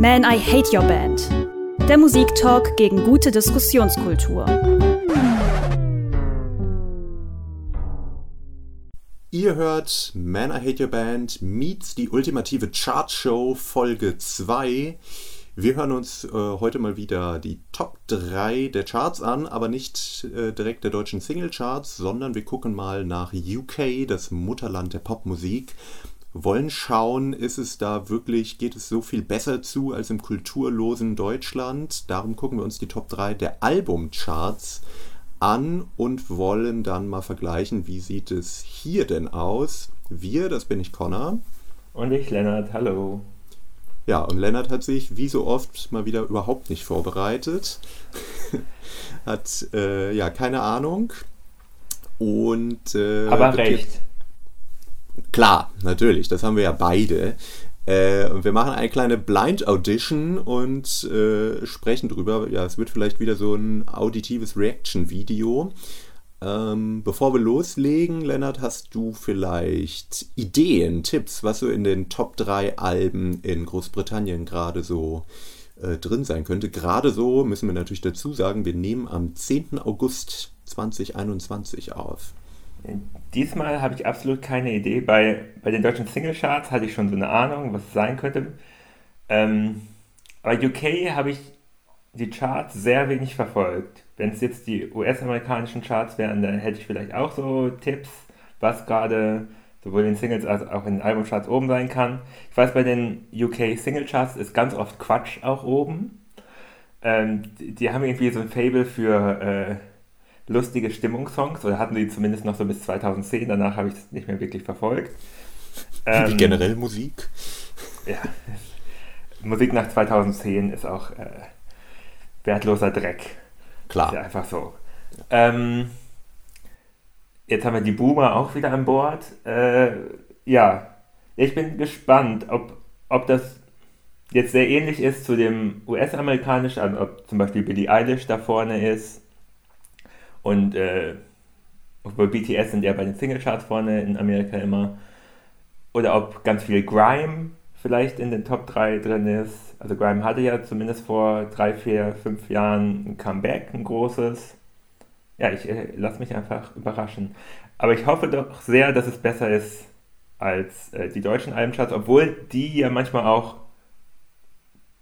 Man, I Hate Your Band. Der Musiktalk gegen gute Diskussionskultur. Ihr hört Man, I Hate Your Band meets die ultimative Chartshow Folge 2. Wir hören uns äh, heute mal wieder die Top 3 der Charts an, aber nicht äh, direkt der deutschen Singlecharts, sondern wir gucken mal nach UK, das Mutterland der Popmusik. Wollen schauen, ist es da wirklich, geht es so viel besser zu als im kulturlosen Deutschland? Darum gucken wir uns die Top 3 der Albumcharts an und wollen dann mal vergleichen, wie sieht es hier denn aus. Wir, das bin ich Connor. Und ich, Lennart, hallo. Ja, und Lennart hat sich wie so oft mal wieder überhaupt nicht vorbereitet. hat äh, ja keine Ahnung. Und äh, aber recht. Klar, natürlich, das haben wir ja beide. Äh, und wir machen eine kleine Blind Audition und äh, sprechen drüber. Ja, es wird vielleicht wieder so ein auditives Reaction-Video. Ähm, bevor wir loslegen, Lennart, hast du vielleicht Ideen, Tipps, was so in den Top 3 Alben in Großbritannien gerade so äh, drin sein könnte? Gerade so müssen wir natürlich dazu sagen, wir nehmen am 10. August 2021 auf. Diesmal habe ich absolut keine Idee. Bei, bei den deutschen Singlecharts hatte ich schon so eine Ahnung, was es sein könnte. Ähm, bei UK habe ich die Charts sehr wenig verfolgt. Wenn es jetzt die US-amerikanischen Charts wären, dann hätte ich vielleicht auch so Tipps, was gerade sowohl in Singles als auch in den Albumcharts oben sein kann. Ich weiß, bei den UK Singlecharts ist ganz oft Quatsch auch oben. Ähm, die, die, haben irgendwie so ein Fable für äh, lustige Stimmungssongs, oder hatten die zumindest noch so bis 2010, danach habe ich es nicht mehr wirklich verfolgt. Ähm, Wie generell Musik? Ja, Musik nach 2010 ist auch äh, wertloser Dreck. Klar. Ist ja einfach so. Ähm, jetzt haben wir die Boomer auch wieder an Bord. Äh, ja, ich bin gespannt, ob, ob das jetzt sehr ähnlich ist zu dem US-amerikanischen, also ob zum Beispiel Billie Eilish da vorne ist. Und äh, bei BTS sind ja bei den Singlecharts vorne in Amerika immer. Oder ob ganz viel Grime vielleicht in den Top 3 drin ist. Also Grime hatte ja zumindest vor drei, vier, fünf Jahren ein Comeback, ein großes. Ja, ich äh, lasse mich einfach überraschen. Aber ich hoffe doch sehr, dass es besser ist als äh, die deutschen Albencharts, obwohl die ja manchmal auch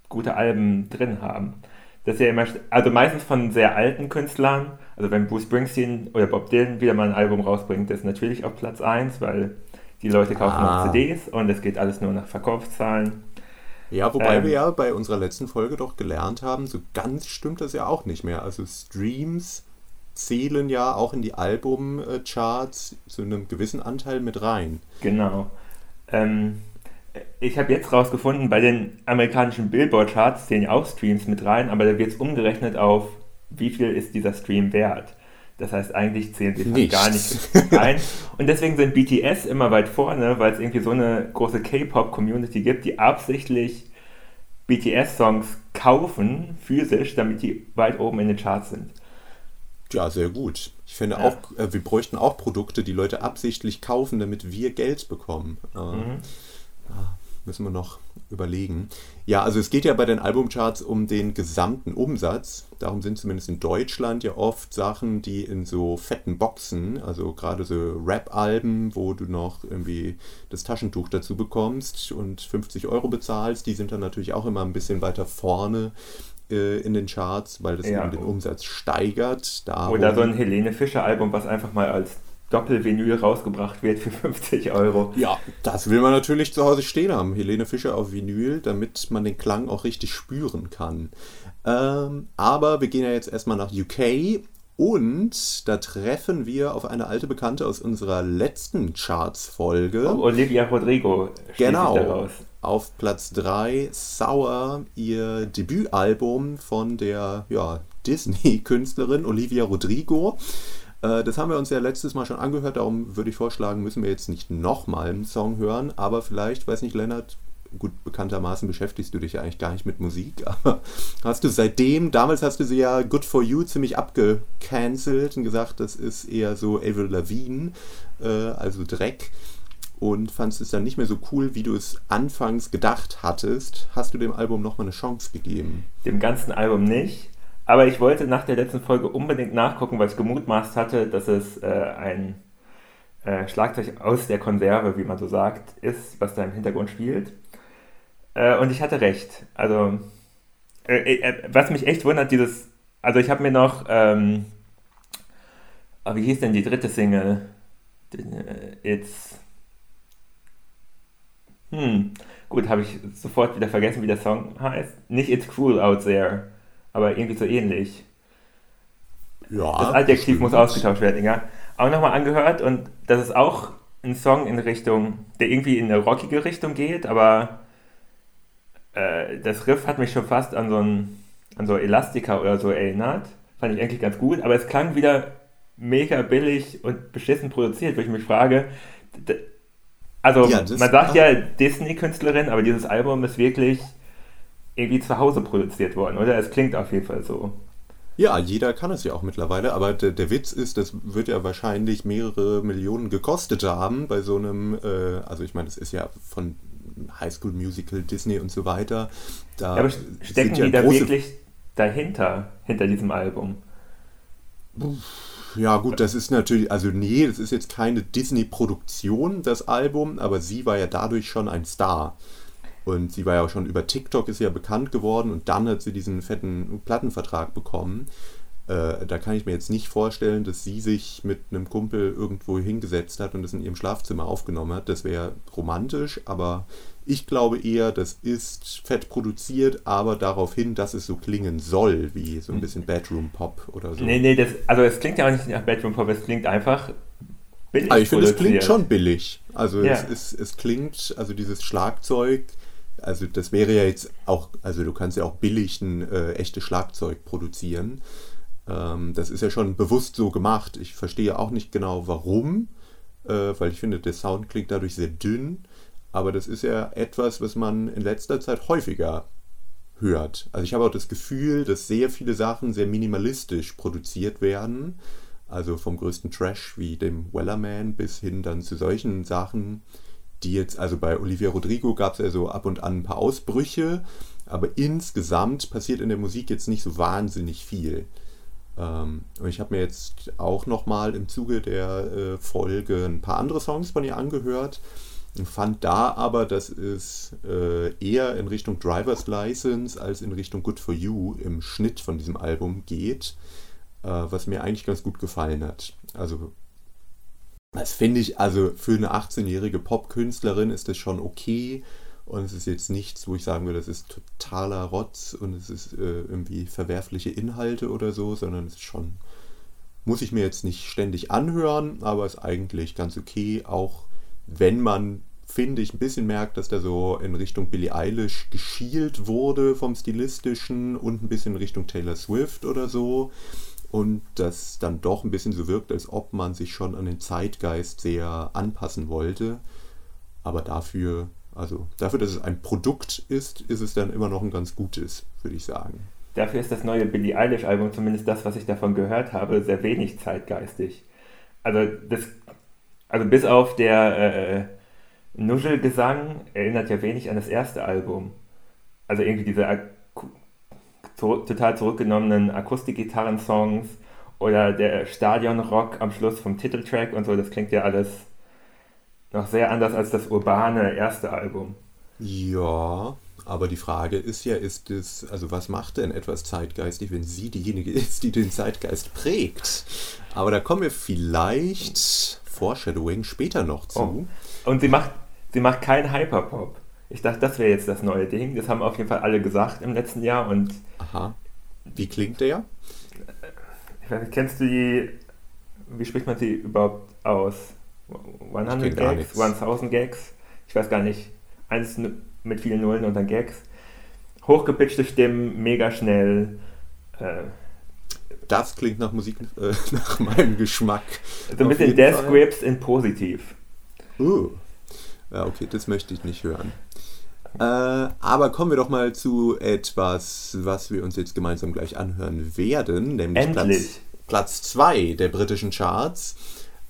gute Alben drin haben. Das ist ja immer, also meistens von sehr alten Künstlern. Also wenn Bruce Springsteen oder Bob Dylan wieder mal ein Album rausbringt, ist natürlich auf Platz 1, weil die Leute kaufen ah. noch CDs und es geht alles nur nach Verkaufszahlen. Ja, wobei ähm, wir ja bei unserer letzten Folge doch gelernt haben, so ganz stimmt das ja auch nicht mehr. Also Streams zählen ja auch in die Albumcharts zu einem gewissen Anteil mit rein. Genau. Ähm, ich habe jetzt rausgefunden, bei den amerikanischen Billboard-Charts zählen ja auch Streams mit rein, aber da wird es umgerechnet auf, wie viel ist dieser Stream wert. Das heißt, eigentlich zählen sie fast gar nicht rein. Und deswegen sind BTS immer weit vorne, weil es irgendwie so eine große K-Pop-Community gibt, die absichtlich BTS-Songs kaufen, physisch, damit die weit oben in den Charts sind. Ja, sehr gut. Ich finde ja. auch, äh, wir bräuchten auch Produkte, die Leute absichtlich kaufen, damit wir Geld bekommen. Äh, mhm. Müssen wir noch überlegen. Ja, also es geht ja bei den Albumcharts um den gesamten Umsatz. Darum sind zumindest in Deutschland ja oft Sachen, die in so fetten Boxen, also gerade so Rap-Alben, wo du noch irgendwie das Taschentuch dazu bekommst und 50 Euro bezahlst, die sind dann natürlich auch immer ein bisschen weiter vorne äh, in den Charts, weil das ja. eben den Umsatz steigert. Darum Oder so ein Helene Fischer Album, was einfach mal als Doppelvinyl rausgebracht wird für 50 Euro. Ja, das will man natürlich zu Hause stehen haben. Helene Fischer auf Vinyl, damit man den Klang auch richtig spüren kann. Ähm, aber wir gehen ja jetzt erstmal nach UK und da treffen wir auf eine alte Bekannte aus unserer letzten Charts-Folge. Oh, Olivia Rodrigo. Genau. Auf Platz 3 Sour, ihr Debütalbum von der ja, Disney-Künstlerin Olivia Rodrigo. Äh, das haben wir uns ja letztes Mal schon angehört, darum würde ich vorschlagen, müssen wir jetzt nicht nochmal einen Song hören, aber vielleicht, weiß nicht, Lennart, gut, bekanntermaßen beschäftigst du dich ja eigentlich gar nicht mit Musik, aber hast du seitdem, damals hast du sie ja Good For You ziemlich abgecancelt und gesagt, das ist eher so Avril Lavigne, äh, also Dreck. und fandest es dann nicht mehr so cool, wie du es anfangs gedacht hattest. Hast du dem Album nochmal eine Chance gegeben? Dem ganzen Album nicht. Aber ich wollte nach der letzten Folge unbedingt nachgucken, weil ich gemutmaßt hatte, dass es äh, ein äh, Schlagzeug aus der Konserve, wie man so sagt, ist, was da im Hintergrund spielt. Äh, und ich hatte recht. Also, äh, äh, was mich echt wundert, dieses. Also, ich habe mir noch. Ähm, oh, wie hieß denn die dritte Single? Äh, It's. Hm, gut, habe ich sofort wieder vergessen, wie der Song heißt. Nicht It's Cruel Out There, aber irgendwie so ähnlich. Ja. Das Adjektiv muss ausgetauscht werden, ja. Auch nochmal angehört und das ist auch ein Song in Richtung, der irgendwie in eine rockige Richtung geht, aber äh, das Riff hat mich schon fast an so ein an so Elastica oder so erinnert. Fand ich eigentlich ganz gut, aber es klang wieder mega billig und beschissen produziert, wo ich mich frage, also ja, man sagt ja Disney-Künstlerin, aber dieses Album ist wirklich irgendwie zu Hause produziert worden, oder? Es klingt auf jeden Fall so. Ja, jeder kann es ja auch mittlerweile, aber der, der Witz ist, das wird ja wahrscheinlich mehrere Millionen gekostet haben bei so einem, äh, also ich meine, es ist ja von High School Musical, Disney und so weiter. Da ja, aber stecken ja die da wirklich dahinter, hinter diesem Album? Ja, gut, das ist natürlich, also nee, das ist jetzt keine Disney-Produktion, das Album, aber sie war ja dadurch schon ein Star. Und sie war ja auch schon über TikTok ist ja bekannt geworden und dann hat sie diesen fetten Plattenvertrag bekommen. Äh, da kann ich mir jetzt nicht vorstellen, dass sie sich mit einem Kumpel irgendwo hingesetzt hat und das in ihrem Schlafzimmer aufgenommen hat. Das wäre romantisch, aber ich glaube eher, das ist fett produziert, aber darauf hin, dass es so klingen soll, wie so ein bisschen Bedroom Pop oder so. Nee, nee, das, also es klingt ja auch nicht nach Bedroom Pop, es klingt einfach billig. Also ich finde, es klingt schon billig. Also ja. es, ist, es klingt, also dieses Schlagzeug, also das wäre ja jetzt auch, also du kannst ja auch billig ein äh, echtes Schlagzeug produzieren. Ähm, das ist ja schon bewusst so gemacht. Ich verstehe auch nicht genau warum, äh, weil ich finde, der Sound klingt dadurch sehr dünn. Aber das ist ja etwas, was man in letzter Zeit häufiger hört. Also ich habe auch das Gefühl, dass sehr viele Sachen sehr minimalistisch produziert werden. Also vom größten Trash wie dem Wellerman bis hin dann zu solchen Sachen, die jetzt, also bei Olivia Rodrigo gab es ja so ab und an ein paar Ausbrüche, aber insgesamt passiert in der Musik jetzt nicht so wahnsinnig viel. Ähm, und ich habe mir jetzt auch nochmal im Zuge der äh, Folge ein paar andere Songs von ihr angehört fand da aber, dass es äh, eher in Richtung Driver's License als in Richtung Good for You im Schnitt von diesem Album geht, äh, was mir eigentlich ganz gut gefallen hat. Also, das finde ich, also für eine 18-jährige Popkünstlerin ist das schon okay und es ist jetzt nichts, wo ich sagen würde, das ist totaler Rotz und es ist äh, irgendwie verwerfliche Inhalte oder so, sondern es ist schon, muss ich mir jetzt nicht ständig anhören, aber ist eigentlich ganz okay, auch wenn man, finde ich, ein bisschen merkt, dass der so in Richtung Billie Eilish geschielt wurde vom Stilistischen und ein bisschen in Richtung Taylor Swift oder so. Und das dann doch ein bisschen so wirkt, als ob man sich schon an den Zeitgeist sehr anpassen wollte. Aber dafür, also dafür, dass es ein Produkt ist, ist es dann immer noch ein ganz gutes, würde ich sagen. Dafür ist das neue Billie Eilish-Album, zumindest das, was ich davon gehört habe, sehr wenig zeitgeistig. Also das also bis auf der äh, Nuschelgesang erinnert ja wenig an das erste Album. Also irgendwie diese Ak total zurückgenommenen Akustikgitarren-Songs oder der Stadionrock am Schluss vom Titeltrack und so, das klingt ja alles noch sehr anders als das urbane erste Album. Ja, aber die Frage ist ja, ist es, also was macht denn etwas zeitgeistig, wenn sie diejenige ist, die den Zeitgeist prägt? Aber da kommen wir vielleicht Foreshadowing später noch zu. Oh. Und sie macht, sie macht keinen Hyperpop. Ich dachte, das wäre jetzt das neue Ding. Das haben auf jeden Fall alle gesagt im letzten Jahr. Und Aha. Wie klingt der? Ich weiß nicht, kennst du die, wie spricht man sie überhaupt aus? 100 Gags? 1000 Gags? Ich weiß gar nicht. Eins mit vielen Nullen und dann Gags. Hochgepitchte Stimmen, mega schnell. Äh, das klingt nach Musik, äh, nach meinem Geschmack. So ein bisschen Death. Grips in positiv. Uh. Ja, okay, das möchte ich nicht hören. Äh, aber kommen wir doch mal zu etwas, was wir uns jetzt gemeinsam gleich anhören werden, nämlich Endlich. Platz 2 der britischen Charts.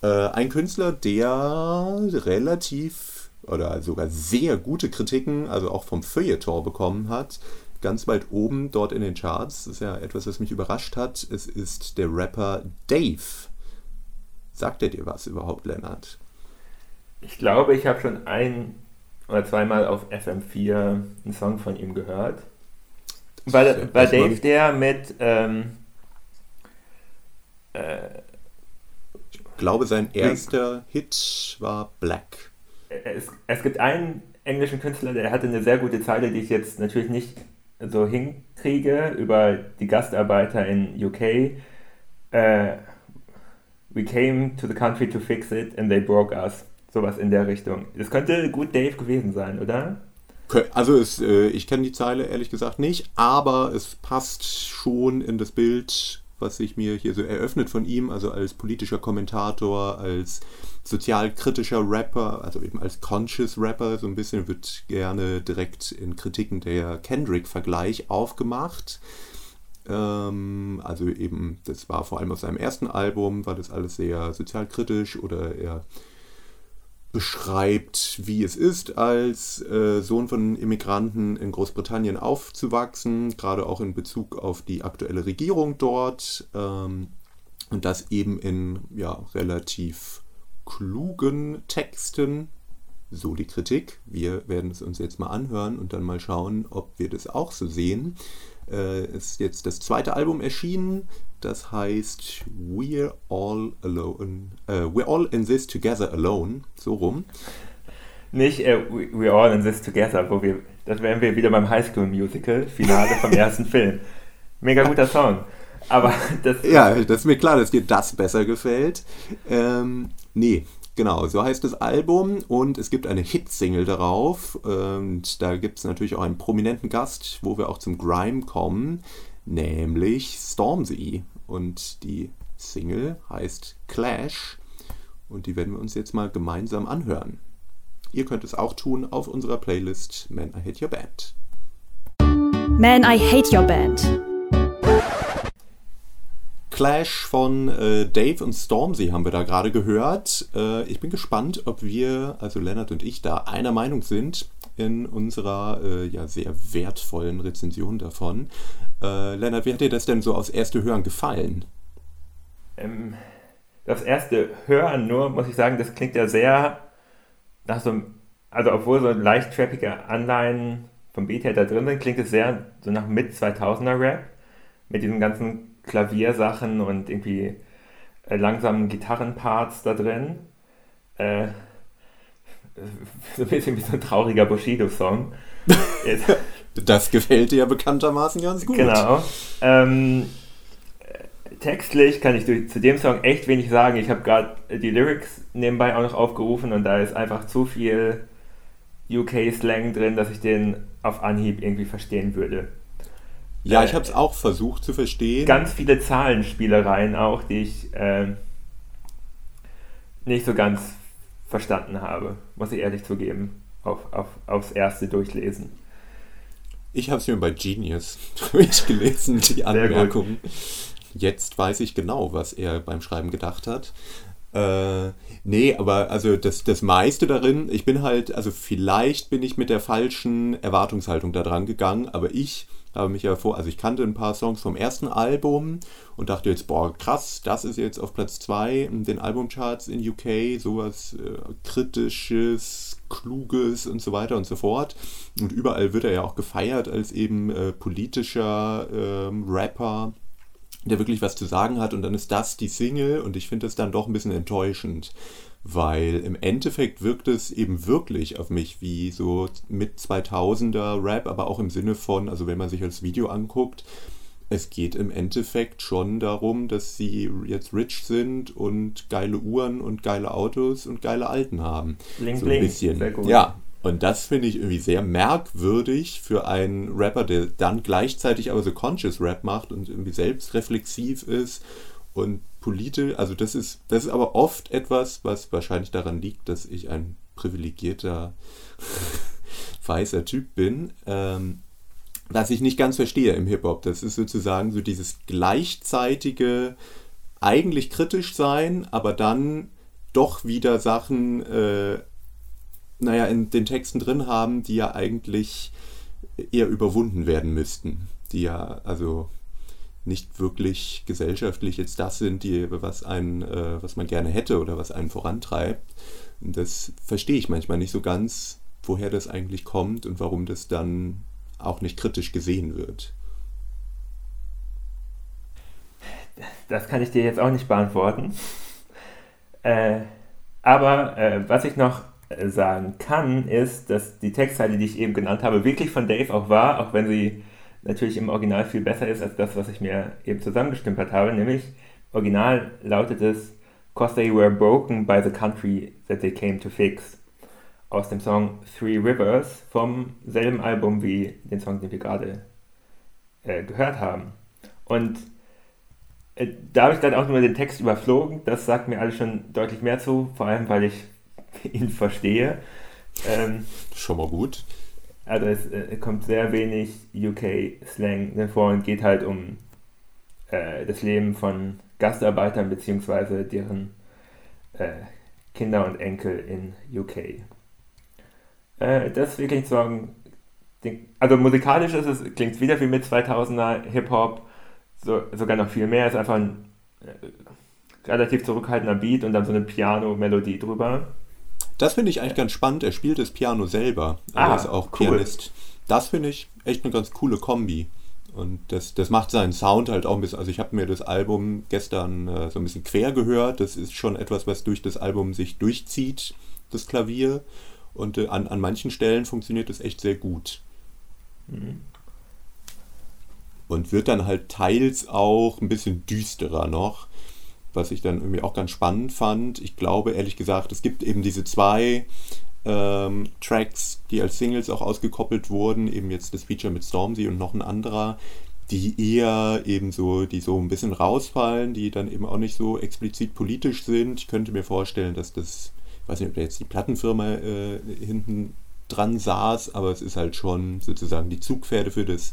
Äh, ein Künstler, der relativ oder sogar sehr gute Kritiken, also auch vom Feuilleton bekommen hat. Ganz weit oben dort in den Charts. Das ist ja etwas, was mich überrascht hat. Es ist der Rapper Dave. Sagt er dir was überhaupt, Lennart? Ich glaube, ich habe schon ein oder zweimal auf FM4 einen Song von ihm gehört. War, war Dave der mit. Ähm, äh, ich glaube, sein erster Hit war Black. Es, es gibt einen englischen Künstler, der hatte eine sehr gute Zeile, die ich jetzt natürlich nicht so hinkriege, über die Gastarbeiter in UK. Uh, we came to the country to fix it and they broke us. Sowas in der Richtung. Das könnte gut Dave gewesen sein, oder? Also es, äh, ich kenne die Zeile ehrlich gesagt nicht, aber es passt schon in das Bild, was sich mir hier so eröffnet von ihm, also als politischer Kommentator, als sozialkritischer Rapper, also eben als Conscious Rapper, so ein bisschen wird gerne direkt in Kritiken der Kendrick-Vergleich aufgemacht. Ähm, also eben, das war vor allem auf seinem ersten Album, war das alles sehr sozialkritisch oder er beschreibt, wie es ist, als äh, Sohn von Immigranten in Großbritannien aufzuwachsen, gerade auch in Bezug auf die aktuelle Regierung dort. Ähm, und das eben in ja, relativ klugen Texten. So die Kritik. Wir werden es uns jetzt mal anhören und dann mal schauen, ob wir das auch so sehen. Äh, ist jetzt das zweite Album erschienen. Das heißt We're All Alone. Uh, we're All in This Together Alone. So rum. Nicht uh, We're All in This Together, wo wir, das wären wir wieder beim High School Musical, Finale vom ersten Film. Mega guter Song. Aber das. Ja, das ist mir klar, dass dir das besser gefällt. Ähm, nee, Genau, so heißt das Album und es gibt eine Hitsingle darauf und da gibt es natürlich auch einen prominenten Gast, wo wir auch zum Grime kommen, nämlich Stormzy und die Single heißt Clash und die werden wir uns jetzt mal gemeinsam anhören. Ihr könnt es auch tun auf unserer Playlist Man I Hate Your Band. Man I Hate Your Band. Clash von äh, Dave und Stormzy haben wir da gerade gehört. Äh, ich bin gespannt, ob wir, also Lennart und ich, da einer Meinung sind in unserer äh, ja sehr wertvollen Rezension davon. Äh, Lennart, wie hat dir das denn so aus erste Hören gefallen? Ähm, das erste Hören nur, muss ich sagen, das klingt ja sehr nach so einem, also obwohl so leicht trappige Anleihen vom Beat her da drin sind, klingt es sehr so nach Mit-2000er Rap mit diesen ganzen Klaviersachen und irgendwie äh, langsamen Gitarrenparts da drin. Äh, so ein bisschen wie so ein trauriger Bushido-Song. das gefällt dir ja bekanntermaßen ganz gut. Genau. Ähm, textlich kann ich zu dem Song echt wenig sagen. Ich habe gerade die Lyrics nebenbei auch noch aufgerufen und da ist einfach zu viel UK-Slang drin, dass ich den auf Anhieb irgendwie verstehen würde. Ja, ich habe es auch versucht zu verstehen. Ganz viele Zahlenspielereien auch, die ich äh, nicht so ganz verstanden habe, muss ich ehrlich zugeben, auf, auf, aufs erste Durchlesen. Ich habe es mir bei Genius durchgelesen, die Anmerkungen. Jetzt weiß ich genau, was er beim Schreiben gedacht hat. Äh, nee, aber also das, das meiste darin, ich bin halt, also vielleicht bin ich mit der falschen Erwartungshaltung da dran gegangen, aber ich habe mich ja vor, also ich kannte ein paar Songs vom ersten Album und dachte jetzt, boah, krass, das ist jetzt auf Platz 2 in den Albumcharts in UK, sowas äh, kritisches, kluges und so weiter und so fort. Und überall wird er ja auch gefeiert als eben äh, politischer äh, Rapper der wirklich was zu sagen hat. Und dann ist das die Single und ich finde das dann doch ein bisschen enttäuschend weil im Endeffekt wirkt es eben wirklich auf mich wie so mit 2000er Rap, aber auch im Sinne von, also wenn man sich das Video anguckt, es geht im Endeffekt schon darum, dass sie jetzt rich sind und geile Uhren und geile Autos und geile Alten haben. Bling, so ein bisschen. Sehr gut. Ja, und das finde ich irgendwie sehr merkwürdig für einen Rapper, der dann gleichzeitig aber so Conscious Rap macht und irgendwie selbstreflexiv ist und politisch, also das ist, das ist aber oft etwas, was wahrscheinlich daran liegt, dass ich ein privilegierter weißer Typ bin, ähm, was ich nicht ganz verstehe im Hip-Hop. Das ist sozusagen so dieses gleichzeitige, eigentlich kritisch sein, aber dann doch wieder Sachen, äh, naja, in den Texten drin haben, die ja eigentlich eher überwunden werden müssten. Die ja, also nicht wirklich gesellschaftlich jetzt das sind, die, was, einen, äh, was man gerne hätte oder was einen vorantreibt. Und das verstehe ich manchmal nicht so ganz, woher das eigentlich kommt und warum das dann auch nicht kritisch gesehen wird. Das kann ich dir jetzt auch nicht beantworten. Äh, aber äh, was ich noch äh, sagen kann, ist, dass die Textzeile, die ich eben genannt habe, wirklich von Dave auch war, auch wenn sie natürlich im Original viel besser ist als das, was ich mir eben zusammengestümpert habe. Nämlich, Original lautet es, Cause they were broken by the country that they came to fix. Aus dem Song Three Rivers vom selben Album wie den Song, den wir gerade äh, gehört haben. Und äh, da habe ich dann auch nur den Text überflogen. Das sagt mir alles schon deutlich mehr zu, vor allem weil ich ihn verstehe. Ähm, Schon mal gut. Also es äh, kommt sehr wenig UK-Slang vor und geht halt um äh, das Leben von Gastarbeitern bzw. deren äh, Kinder und Enkel in UK. Äh, das ist wirklich so also musikalisch ist es, klingt wieder wie mit 2000er Hip-Hop, so, sogar noch viel mehr, ist einfach ein äh, relativ zurückhaltender Beat und dann so eine Piano-Melodie drüber. Das finde ich eigentlich ganz spannend. Er spielt das Piano selber. Er ah, ist auch cool. Pianist. Das finde ich echt eine ganz coole Kombi. Und das, das macht seinen Sound halt auch ein bisschen. Also, ich habe mir das Album gestern äh, so ein bisschen quer gehört. Das ist schon etwas, was durch das Album sich durchzieht, das Klavier. Und äh, an, an manchen Stellen funktioniert das echt sehr gut. Mhm. Und wird dann halt teils auch ein bisschen düsterer noch was ich dann irgendwie auch ganz spannend fand. Ich glaube, ehrlich gesagt, es gibt eben diese zwei ähm, Tracks, die als Singles auch ausgekoppelt wurden, eben jetzt das Feature mit Stormzy und noch ein anderer, die eher eben so, die so ein bisschen rausfallen, die dann eben auch nicht so explizit politisch sind. Ich könnte mir vorstellen, dass das, ich weiß nicht, ob da jetzt die Plattenfirma äh, hinten dran saß, aber es ist halt schon sozusagen die Zugpferde für das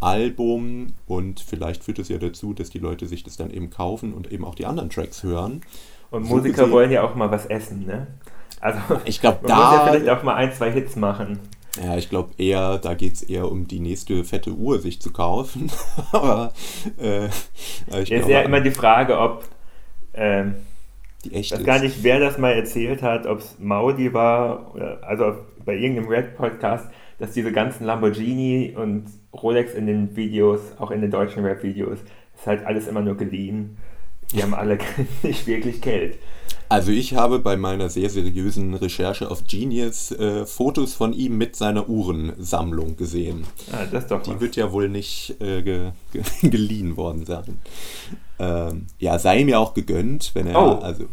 Album und vielleicht führt es ja dazu, dass die Leute sich das dann eben kaufen und eben auch die anderen Tracks hören. Und so Musiker gesehen, wollen ja auch mal was essen, ne? Also ich glaube, da muss ja vielleicht auch mal ein, zwei Hits machen. Ja, ich glaube eher, da geht es eher um die nächste fette Uhr sich zu kaufen. aber äh, ich ist ja immer die Frage, ob ähm, die echt ich weiß gar nicht, wer das mal erzählt hat, ob es Maudi war, oder, also bei irgendeinem Red-Podcast, dass diese ganzen Lamborghini und Rolex in den Videos, auch in den deutschen Rap-Videos, ist halt alles immer nur geliehen. Die haben alle nicht wirklich Geld. Also ich habe bei meiner sehr seriösen Recherche auf Genius äh, Fotos von ihm mit seiner Uhrensammlung gesehen. Ah, das doch Die was. wird ja wohl nicht äh, ge ge geliehen worden sein. Ähm, ja, sei mir auch gegönnt, wenn er, oh. also,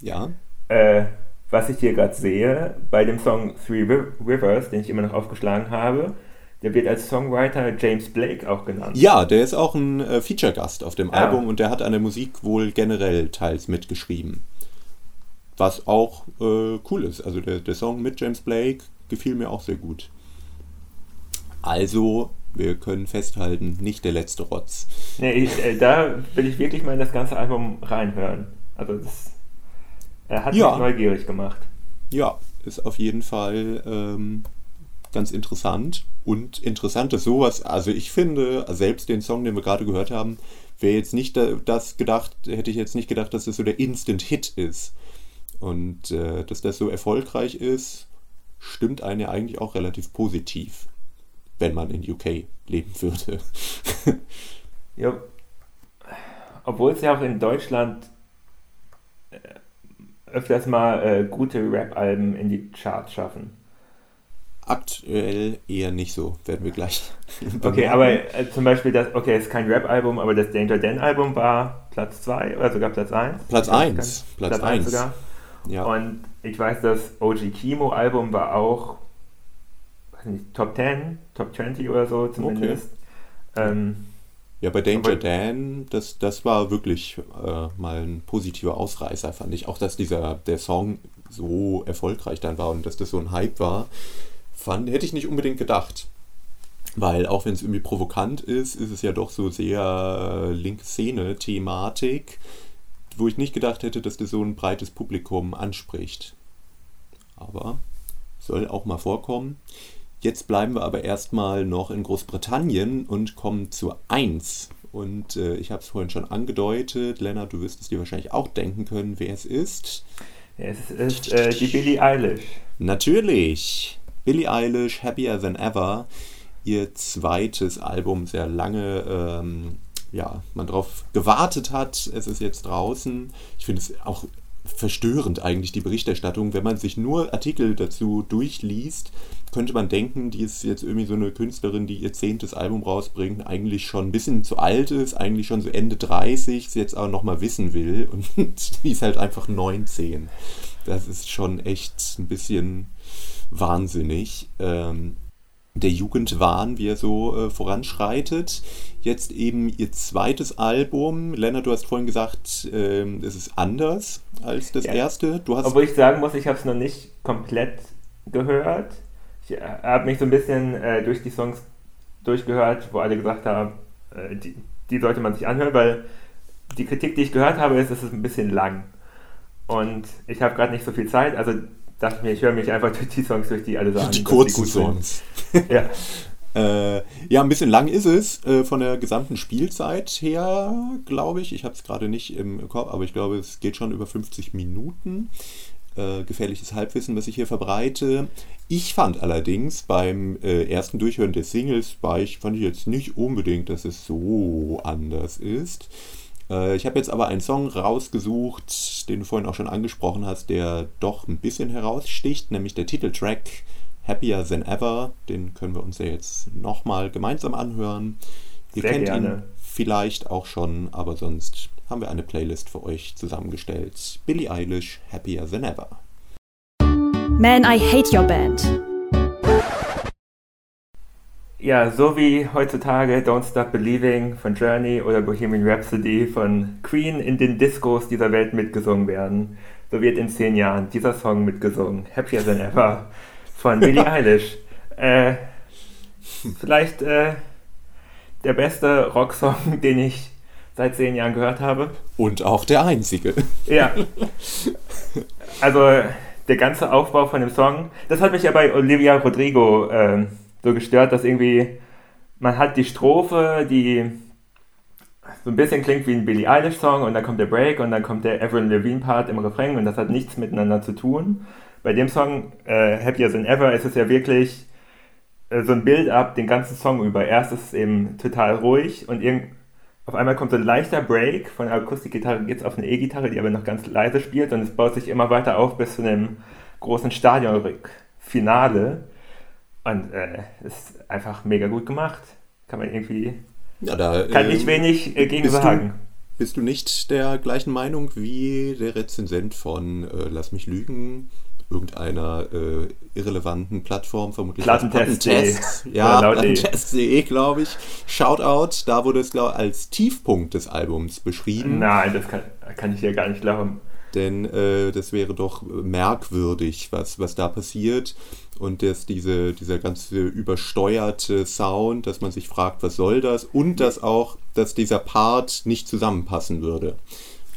ja. Äh, was ich hier gerade sehe, bei dem Song Three Rivers, den ich immer noch aufgeschlagen habe, der wird als Songwriter James Blake auch genannt. Ja, der ist auch ein äh, Feature-Gast auf dem ah. Album und der hat an der Musik wohl generell teils mitgeschrieben. Was auch äh, cool ist. Also der, der Song mit James Blake gefiel mir auch sehr gut. Also, wir können festhalten, nicht der letzte Rotz. Nee, ich, äh, da will ich wirklich mal in das ganze Album reinhören. Also das er hat ja. mich neugierig gemacht. Ja, ist auf jeden Fall ähm, ganz interessant. Und interessant ist sowas, also ich finde, selbst den Song, den wir gerade gehört haben, wäre jetzt nicht das gedacht, hätte ich jetzt nicht gedacht, dass das so der Instant-Hit ist. Und äh, dass das so erfolgreich ist, stimmt einen ja eigentlich auch relativ positiv, wenn man in UK leben würde. ja, obwohl es ja auch in Deutschland öfters mal äh, gute Rap-Alben in die Charts schaffen. Aktuell eher nicht so, werden wir gleich. okay, aber äh, zum Beispiel das, okay, es ist kein Rap-Album, aber das Danger Dan-Album war Platz 2 oder sogar Platz 1. Platz 1. Platz 1 sogar. Ja. Und ich weiß, das OG Kimo-Album war auch weiß nicht, Top 10, Top 20 oder so zumindest. Okay. Ähm, ja, bei Danger Dan, das, das war wirklich äh, mal ein positiver Ausreißer, fand ich. Auch, dass dieser, der Song so erfolgreich dann war und dass das so ein Hype war, fand, hätte ich nicht unbedingt gedacht. Weil auch wenn es irgendwie provokant ist, ist es ja doch so sehr linke Szene-Thematik. wo ich nicht gedacht hätte, dass das so ein breites Publikum anspricht. Aber soll auch mal vorkommen. Jetzt bleiben wir aber erstmal noch in Großbritannien und kommen zur 1. Und äh, ich habe es vorhin schon angedeutet. Lennart, du wirst es dir wahrscheinlich auch denken können, wer es ist. Es ist äh, die Billie Eilish. Natürlich. Billie Eilish, Happier Than Ever. Ihr zweites Album, sehr lange, ähm, ja, man darauf gewartet hat. Es ist jetzt draußen. Ich finde es auch verstörend eigentlich, die Berichterstattung. Wenn man sich nur Artikel dazu durchliest, könnte man denken, die ist jetzt irgendwie so eine Künstlerin, die ihr zehntes Album rausbringt, eigentlich schon ein bisschen zu alt ist, eigentlich schon so Ende 30, sie jetzt aber nochmal wissen will und die ist halt einfach 19. Das ist schon echt ein bisschen wahnsinnig. Ähm, der Jugendwahn, wie er so äh, voranschreitet. Jetzt eben ihr zweites Album. Lennart, du hast vorhin gesagt, äh, es ist anders als das ja. erste. Du hast Obwohl ich sagen muss, ich habe es noch nicht komplett gehört. Ich äh, habe mich so ein bisschen äh, durch die Songs durchgehört, wo alle gesagt haben, äh, die, die sollte man sich anhören, weil die Kritik, die ich gehört habe, ist, es ist ein bisschen lang. Und ich habe gerade nicht so viel Zeit, also dachte ich mir, ich höre mich einfach durch die Songs durch, die alle sagen. Die kurzen die Songs. ja. Äh, ja, ein bisschen lang ist es äh, von der gesamten Spielzeit her, glaube ich. Ich habe es gerade nicht im Kopf, aber ich glaube, es geht schon über 50 Minuten. Äh, gefährliches Halbwissen, was ich hier verbreite. Ich fand allerdings beim äh, ersten Durchhören des Singles, war ich, fand ich jetzt nicht unbedingt, dass es so anders ist. Äh, ich habe jetzt aber einen Song rausgesucht, den du vorhin auch schon angesprochen hast, der doch ein bisschen heraussticht, nämlich der Titeltrack Happier Than Ever. Den können wir uns ja jetzt nochmal gemeinsam anhören. Ihr Sehr kennt gerne. ihn vielleicht auch schon, aber sonst haben wir eine Playlist für euch zusammengestellt. Billie Eilish, Happier Than Ever. Man, I hate your band. Ja, so wie heutzutage Don't Stop Believing von Journey oder Bohemian Rhapsody von Queen in den Discos dieser Welt mitgesungen werden, so wird in zehn Jahren dieser Song mitgesungen, Happier Than Ever von Billie Eilish. Äh, vielleicht äh, der beste Rocksong, den ich seit zehn Jahren gehört habe. Und auch der einzige. Ja. Also der ganze Aufbau von dem Song, das hat mich ja bei Olivia Rodrigo äh, so gestört, dass irgendwie man hat die Strophe, die so ein bisschen klingt wie ein Billie Eilish Song und dann kommt der Break und dann kommt der Avril Levine Part im Refrain und das hat nichts miteinander zu tun. Bei dem Song äh, Happier Than Ever ist es ja wirklich äh, so ein Build-up den ganzen Song über. Erst ist es eben total ruhig und auf einmal kommt so ein leichter Break von der Akustikgitarre geht es auf eine E-Gitarre, die aber noch ganz leise spielt und es baut sich immer weiter auf bis zu einem großen Stadion-Finale. Und äh, ist einfach mega gut gemacht. Kann man irgendwie. Ja, da, kann ich ähm, wenig äh, gegen sagen. Du, bist du nicht der gleichen Meinung wie der Rezensent von äh, Lass mich lügen? irgendeiner äh, irrelevanten Plattform, vermutlich Plattentest.de. Ja, Plattentest.de, glaube ich. Shoutout, da wurde es glaub, als Tiefpunkt des Albums beschrieben. Nein, das kann, kann ich ja gar nicht glauben. Denn äh, das wäre doch merkwürdig, was, was da passiert und dass diese, dieser ganze übersteuerte Sound, dass man sich fragt, was soll das? Und dass auch, dass dieser Part nicht zusammenpassen würde,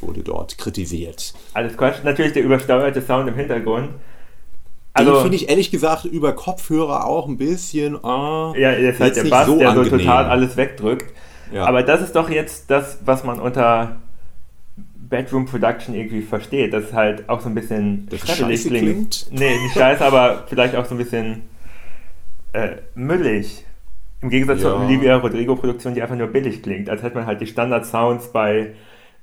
wurde dort kritisiert. Alles Quatsch. Natürlich der übersteuerte Sound im Hintergrund. Also, finde ich ehrlich gesagt über Kopfhörer auch ein bisschen. Oh, ja, ist halt der Bass, so der angenehm. so total alles wegdrückt. Ja. Aber das ist doch jetzt das, was man unter Bedroom Production irgendwie versteht, dass es halt auch so ein bisschen das scheiße klingt. klingt. Nee, nicht scheiße, aber vielleicht auch so ein bisschen äh, müllig. Im Gegensatz ja. zur Olivia Rodrigo Produktion, die einfach nur billig klingt. Als hätte man halt die Standard-Sounds bei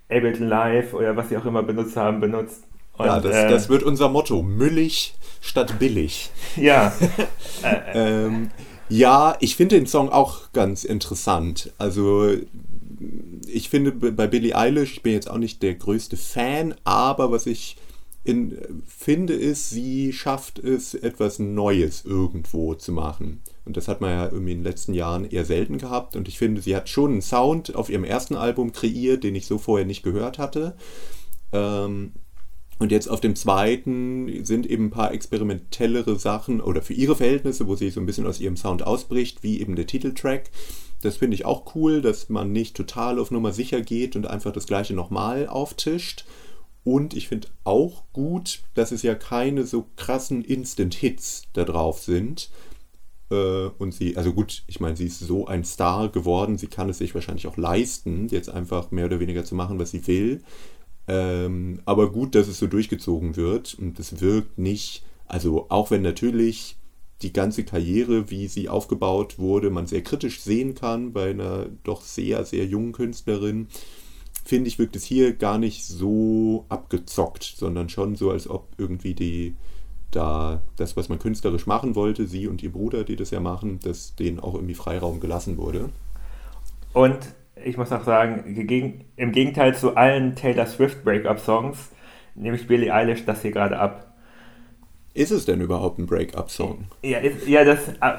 Ableton Live oder was sie auch immer benutzt haben, benutzt. Und, ja, das, äh, das, wird unser Motto. Müllig statt billig. Ja. ähm, ja, ich finde den Song auch ganz interessant. Also ich finde bei Billie Eilish, ich bin jetzt auch nicht der größte Fan, aber was ich in, finde, ist, sie schafft es, etwas Neues irgendwo zu machen. Und das hat man ja irgendwie in den letzten Jahren eher selten gehabt. Und ich finde, sie hat schon einen Sound auf ihrem ersten Album kreiert, den ich so vorher nicht gehört hatte. Ähm, und jetzt auf dem zweiten sind eben ein paar experimentellere Sachen oder für ihre Verhältnisse, wo sie so ein bisschen aus ihrem Sound ausbricht, wie eben der Titeltrack. Das finde ich auch cool, dass man nicht total auf Nummer sicher geht und einfach das gleiche nochmal auftischt. Und ich finde auch gut, dass es ja keine so krassen Instant-Hits da drauf sind. Äh, und sie, also gut, ich meine, sie ist so ein Star geworden, sie kann es sich wahrscheinlich auch leisten, jetzt einfach mehr oder weniger zu machen, was sie will. Ähm, aber gut, dass es so durchgezogen wird und es wirkt nicht, also auch wenn natürlich die ganze Karriere, wie sie aufgebaut wurde, man sehr kritisch sehen kann bei einer doch sehr, sehr jungen Künstlerin, finde ich, wirkt es hier gar nicht so abgezockt, sondern schon so, als ob irgendwie die da das, was man künstlerisch machen wollte, sie und ihr Bruder, die das ja machen, dass denen auch irgendwie Freiraum gelassen wurde. Und ich muss auch sagen, im Gegenteil zu allen Taylor Swift Breakup-Songs, nehme ich Billie Eilish das hier gerade ab. Ist es denn überhaupt ein Break-up-Song? Ja, ja, das. Äh,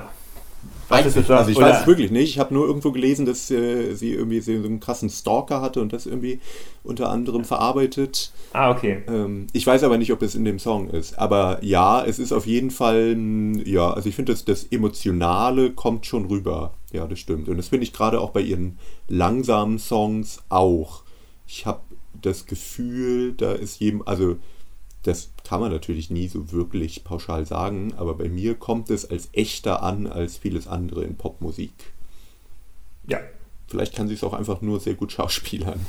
weiß es, also ich oder? weiß es wirklich nicht. Ich habe nur irgendwo gelesen, dass äh, sie irgendwie so einen krassen Stalker hatte und das irgendwie unter anderem verarbeitet. Ah, okay. Ähm, ich weiß aber nicht, ob es in dem Song ist. Aber ja, es ist auf jeden Fall, ja, also ich finde, das, das Emotionale kommt schon rüber. Ja, das stimmt. Und das finde ich gerade auch bei ihren langsamen Songs auch. Ich habe das Gefühl, da ist jedem, also das kann man natürlich nie so wirklich pauschal sagen, aber bei mir kommt es als echter an als vieles andere in Popmusik. Ja. Vielleicht kann sie es auch einfach nur sehr gut schauspielern.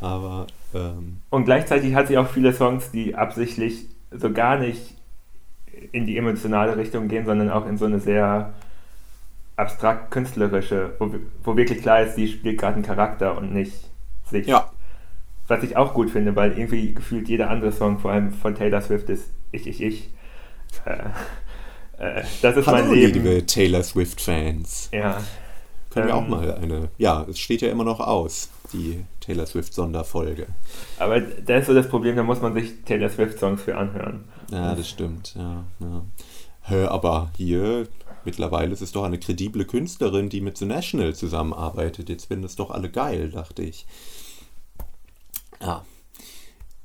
Aber. Ähm, Und gleichzeitig hat sie auch viele Songs, die absichtlich so gar nicht in die emotionale Richtung gehen, sondern auch in so eine sehr abstrakt künstlerische, wo, wo wirklich klar ist, sie spielt gerade einen Charakter und nicht sich. Ja, was ich auch gut finde, weil irgendwie gefühlt jeder andere Song, vor allem von Taylor Swift, ist Ich, ich, ich. Äh, äh, das ist Hallo, mein Leben. liebe Taylor Swift-Fans. Ja. Können ähm, wir auch ähm, mal eine. Ja, es steht ja immer noch aus, die Taylor Swift-Sonderfolge. Aber da ist so das Problem, da muss man sich Taylor Swift-Songs für anhören. Ja, das stimmt, ja. ja. Aber hier mittlerweile ist es doch eine kredible Künstlerin, die mit The National zusammenarbeitet. Jetzt finden das doch alle geil, dachte ich. Ja.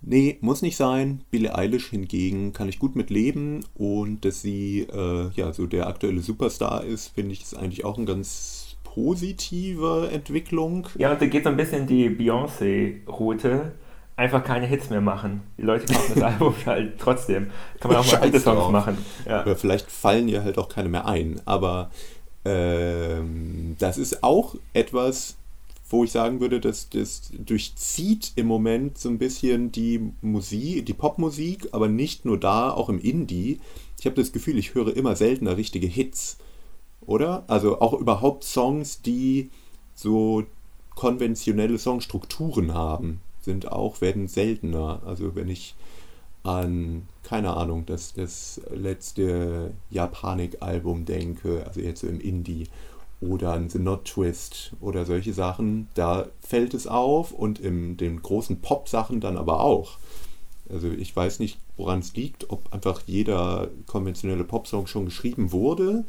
Nee, muss nicht sein. Billie Eilish hingegen kann ich gut mit leben und dass sie äh, ja so der aktuelle Superstar ist, finde ich, ist eigentlich auch eine ganz positive Entwicklung. Ja, und da geht so ein bisschen die Beyoncé-Route. Einfach keine Hits mehr machen. Die Leute kaufen das Album halt trotzdem. Kann man auch mal gute Songs machen. Ja. Oder vielleicht fallen ihr halt auch keine mehr ein. Aber ähm, das ist auch etwas, wo ich sagen würde, dass das durchzieht im Moment so ein bisschen die Musik, die Popmusik, aber nicht nur da, auch im Indie. Ich habe das Gefühl, ich höre immer seltener richtige Hits, oder? Also auch überhaupt Songs, die so konventionelle Songstrukturen haben, sind auch, werden seltener. Also wenn ich an, keine Ahnung, das, das letzte Japanik-Album denke, also jetzt so im Indie, oder ein The Not Twist oder solche Sachen, da fällt es auf und in den großen Pop-Sachen dann aber auch. Also ich weiß nicht, woran es liegt, ob einfach jeder konventionelle Popsong schon geschrieben wurde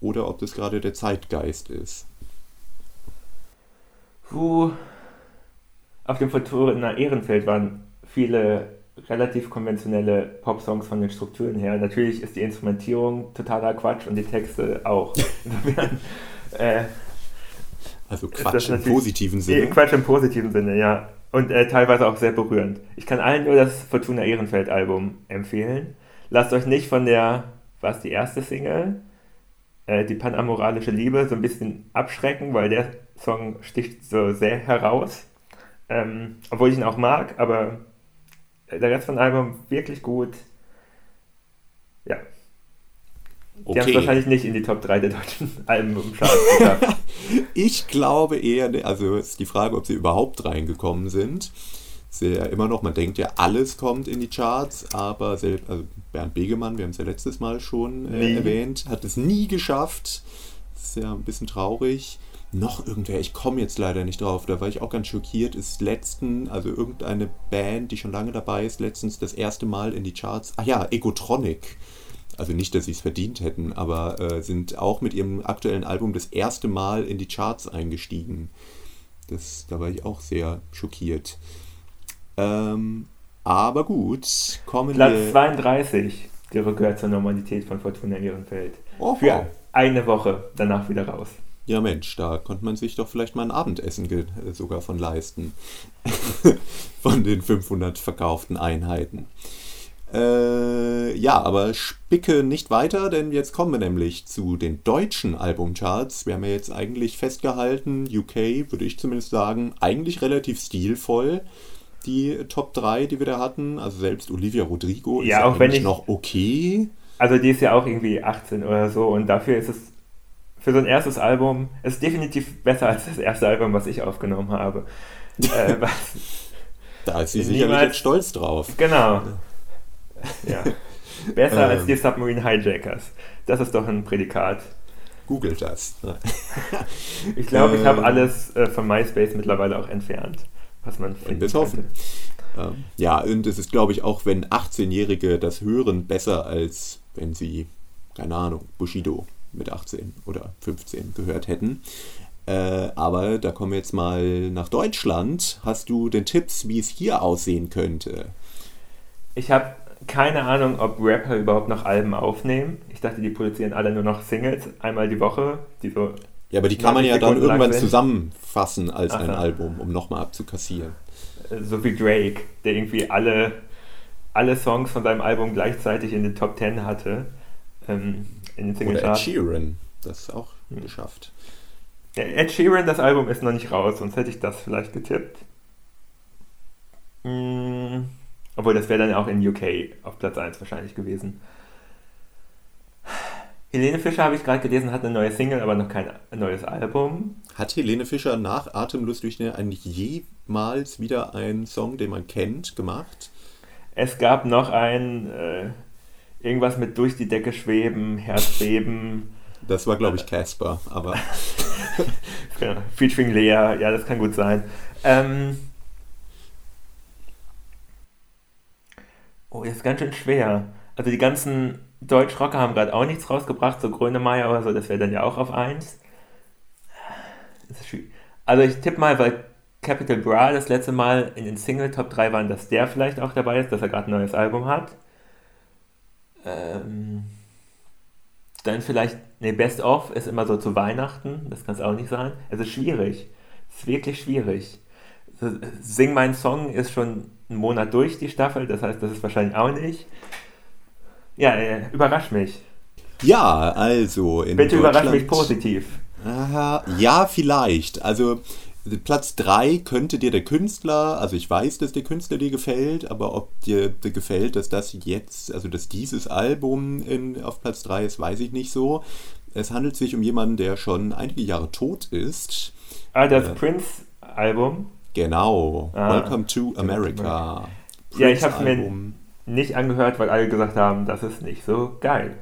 oder ob das gerade der Zeitgeist ist. Puh. Auf dem Fortuna Ehrenfeld waren viele relativ konventionelle Pop-Songs von den Strukturen her. Natürlich ist die Instrumentierung totaler Quatsch und die Texte auch. äh, also Quatsch im positiven Sinne. Quatsch im positiven Sinne, ja. Und äh, teilweise auch sehr berührend. Ich kann allen nur das Fortuna Ehrenfeld Album empfehlen. Lasst euch nicht von der, was die erste Single, äh, die panamoralische Liebe, so ein bisschen abschrecken, weil der Song sticht so sehr heraus. Ähm, obwohl ich ihn auch mag, aber der Rest von Album wirklich gut. Ja. Okay. Die haben es wahrscheinlich nicht in die Top 3 der deutschen Alben im geschafft. ich glaube eher, also ist die Frage, ob sie überhaupt reingekommen sind. Sehr immer noch, man denkt ja, alles kommt in die Charts, aber selbst, also Bernd Begemann, wir haben es ja letztes Mal schon äh, erwähnt, hat es nie geschafft. Ist ja ein bisschen traurig noch irgendwer, ich komme jetzt leider nicht drauf, da war ich auch ganz schockiert, ist letzten, also irgendeine Band, die schon lange dabei ist, letztens das erste Mal in die Charts, ach ja, Egotronic. Also nicht, dass sie es verdient hätten, aber äh, sind auch mit ihrem aktuellen Album das erste Mal in die Charts eingestiegen. Das, da war ich auch sehr schockiert. Ähm, aber gut, kommen Platz wir... Platz 32, die Rückkehr zur Normalität von Fortuna Ehrenfeld. Oho. Für eine Woche danach wieder raus. Ja Mensch, da konnte man sich doch vielleicht mal ein Abendessen äh, sogar von leisten. von den 500 verkauften Einheiten. Äh, ja, aber spicke nicht weiter, denn jetzt kommen wir nämlich zu den deutschen Albumcharts. Wir haben ja jetzt eigentlich festgehalten, UK, würde ich zumindest sagen, eigentlich relativ stilvoll. Die Top 3, die wir da hatten, also selbst Olivia Rodrigo ja, ist auch wenn ich, noch okay. Also die ist ja auch irgendwie 18 oder so und dafür ist es für so ein erstes Album, ist definitiv besser als das erste Album, was ich aufgenommen habe. äh, da ist sie sicherlich jetzt stolz drauf. Genau. Ja. Besser ähm, als die Submarine Hijackers. Das ist doch ein Prädikat. Google das. ich glaube, ich habe ähm. alles äh, von MySpace mittlerweile auch entfernt, was man findet. Bis hoffen. Ähm, ja, und es ist, glaube ich, auch wenn 18-Jährige das hören, besser als wenn sie, keine Ahnung, Bushido mit 18 oder 15 gehört hätten. Äh, aber da kommen wir jetzt mal nach Deutschland. Hast du denn Tipps, wie es hier aussehen könnte? Ich habe keine Ahnung, ob Rapper überhaupt noch Alben aufnehmen. Ich dachte, die produzieren alle nur noch Singles, einmal die Woche, die so. Ja, aber die kann man ja dann irgendwann zusammenfassen als Ach, ein Album, um nochmal abzukassieren. So wie Drake, der irgendwie alle, alle Songs von seinem Album gleichzeitig in den Top Ten hatte. Ähm, Single Oder Ed Sheeran, das auch hm. geschafft. Ja, Ed Sheeran, das Album ist noch nicht raus, sonst hätte ich das vielleicht getippt. Hm. Obwohl, das wäre dann auch in UK auf Platz 1 wahrscheinlich gewesen. Helene Fischer, habe ich gerade gelesen, hat eine neue Single, aber noch kein neues Album. Hat Helene Fischer nach Atemlos durch den eigentlich jemals wieder einen Song, den man kennt, gemacht? Es gab noch ein äh, irgendwas mit durch die Decke schweben, Herzbeben. Das war, glaube ich, Casper, aber. genau. Featuring Lea, ja, das kann gut sein. Ähm, Oh, ist ganz schön schwer. Also die ganzen Deutschrocker haben gerade auch nichts rausgebracht, so Grönemeyer oder so, das wäre dann ja auch auf 1. Also ich tippe mal, weil Capital Bra das letzte Mal in den Single Top 3 waren, dass der vielleicht auch dabei ist, dass er gerade ein neues Album hat. Ähm, dann vielleicht, ne, Best of ist immer so zu Weihnachten, das kann es auch nicht sein. Es ist schwierig. Es ist wirklich schwierig. Sing mein Song ist schon einen Monat durch, die Staffel. Das heißt, das ist wahrscheinlich auch nicht. Ja, äh, überrasch mich. Ja, also. In Bitte überrasch mich positiv. Aha, ja, vielleicht. Also. Platz 3 könnte dir der Künstler, also ich weiß, dass der Künstler dir gefällt, aber ob dir, dir gefällt, dass das jetzt, also dass dieses Album in, auf Platz 3 ist, weiß ich nicht so. Es handelt sich um jemanden, der schon einige Jahre tot ist. Ah, das äh, Prince-Album? Genau. Ah, Welcome to America. Prince ja, ich habe es mir nicht angehört, weil alle gesagt haben, das ist nicht so geil.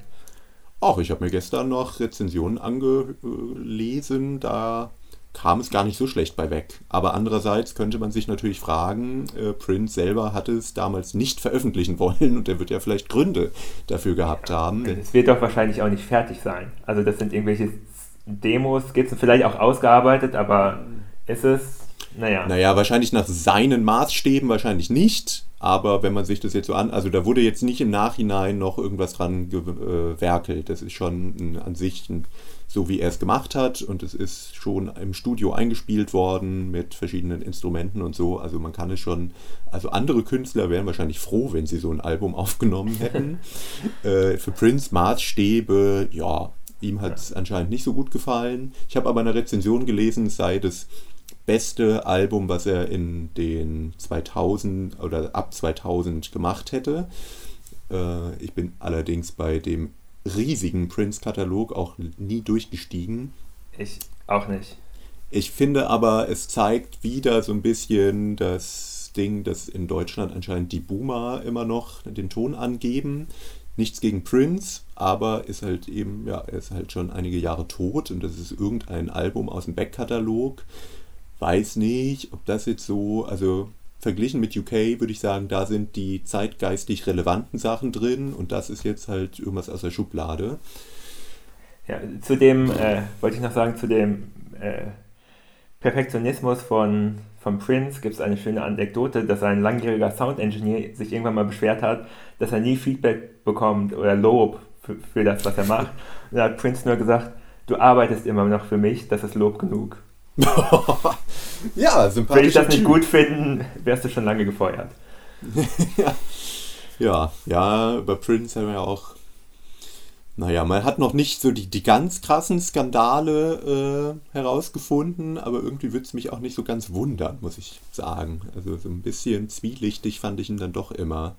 Auch ich habe mir gestern noch Rezensionen angelesen, da kam es gar nicht so schlecht bei weg. Aber andererseits könnte man sich natürlich fragen, äh, Prince selber hatte es damals nicht veröffentlichen wollen und er wird ja vielleicht Gründe dafür gehabt ja, haben. Es wird doch wahrscheinlich auch nicht fertig sein. Also das sind irgendwelche Demos, Skizzen vielleicht auch ausgearbeitet, aber ist es naja. Naja, wahrscheinlich nach seinen Maßstäben wahrscheinlich nicht. Aber wenn man sich das jetzt so an, also da wurde jetzt nicht im Nachhinein noch irgendwas dran gewerkelt. Das ist schon an sich so, wie er es gemacht hat. Und es ist schon im Studio eingespielt worden mit verschiedenen Instrumenten und so. Also man kann es schon, also andere Künstler wären wahrscheinlich froh, wenn sie so ein Album aufgenommen hätten. äh, für Prince Maßstäbe, ja, ihm hat es anscheinend nicht so gut gefallen. Ich habe aber eine Rezension gelesen, sei das beste Album, was er in den 2000 oder ab 2000 gemacht hätte. Äh, ich bin allerdings bei dem riesigen Prince-Katalog auch nie durchgestiegen. Ich auch nicht. Ich finde aber, es zeigt wieder so ein bisschen das Ding, dass in Deutschland anscheinend die Boomer immer noch den Ton angeben. Nichts gegen Prince, aber ist halt eben, ja, er ist halt schon einige Jahre tot und das ist irgendein Album aus dem Backkatalog weiß nicht, ob das jetzt so, also verglichen mit UK würde ich sagen, da sind die zeitgeistig relevanten Sachen drin und das ist jetzt halt irgendwas aus der Schublade. Ja, zu dem, äh, wollte ich noch sagen, zu dem äh, Perfektionismus von, von Prince gibt es eine schöne Anekdote, dass ein langjähriger Sound-Engineer sich irgendwann mal beschwert hat, dass er nie Feedback bekommt oder Lob für, für das, was er macht. Und da hat Prince nur gesagt, du arbeitest immer noch für mich, das ist Lob genug. ja, sympathisch. Würde ich das nicht typ. gut finden, wärst du schon lange gefeuert. ja. ja, über Prince haben wir ja auch naja, man hat noch nicht so die, die ganz krassen Skandale äh, herausgefunden, aber irgendwie würde es mich auch nicht so ganz wundern, muss ich sagen. Also so ein bisschen zwielichtig fand ich ihn dann doch immer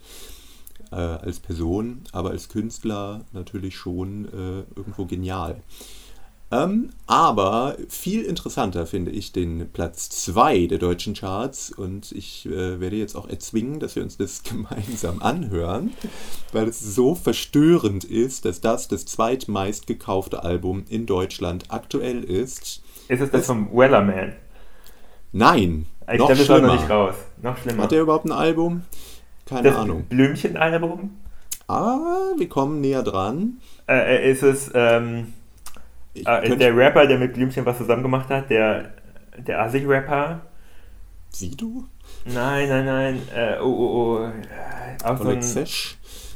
äh, als Person, aber als Künstler natürlich schon äh, irgendwo genial. Ähm, aber viel interessanter finde ich den Platz 2 der deutschen Charts und ich äh, werde jetzt auch erzwingen, dass wir uns das gemeinsam anhören, weil es so verstörend ist, dass das das zweitmeist gekaufte Album in Deutschland aktuell ist. Ist es das vom Wellerman? Nein. Ich noch glaube, das war noch nicht raus. Noch schlimmer. Hat er überhaupt ein Album? Keine das Ahnung. Blümchen-Album? Ah, wir kommen näher dran. Äh, äh ist es ähm, äh, der Rapper, der mit Blümchen was zusammen gemacht hat, der, der Assi-Rapper. Sido? Nein, nein, nein. Äh, oh, oh, oh. Auch so ein,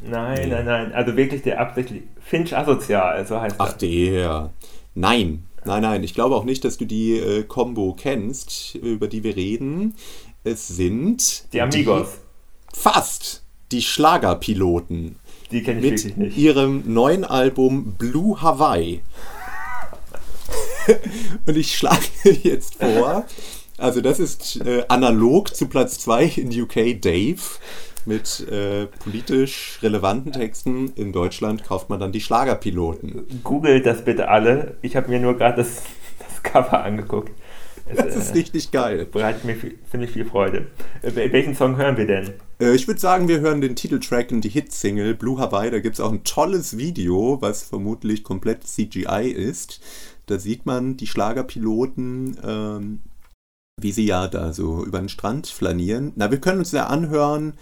Nein, nee. nein, nein. Also wirklich der absichtlich. Finch asozial, so heißt Ach, der. Nein. Nein, nein. Ich glaube auch nicht, dass du die äh, Combo kennst, über die wir reden. Es sind. Die Amigos. Die, fast. Die Schlagerpiloten. Die kenne ich wirklich nicht. Mit ihrem neuen Album Blue Hawaii. Und ich schlage jetzt vor, also das ist äh, analog zu Platz 2 in UK Dave mit äh, politisch relevanten Texten. In Deutschland kauft man dann die Schlagerpiloten. Googelt das bitte alle. Ich habe mir nur gerade das, das, Cover angeguckt. Es, das ist äh, richtig geil. Bereitet mir ziemlich viel Freude. Äh, welchen Song hören wir denn? Äh, ich würde sagen, wir hören den Titeltrack und die Hitsingle Blue Hawaii. Da gibt es auch ein tolles Video, was vermutlich komplett CGI ist. Da sieht man die Schlagerpiloten, ähm, wie sie ja da so über den Strand flanieren. Na, wir können uns ja anhören.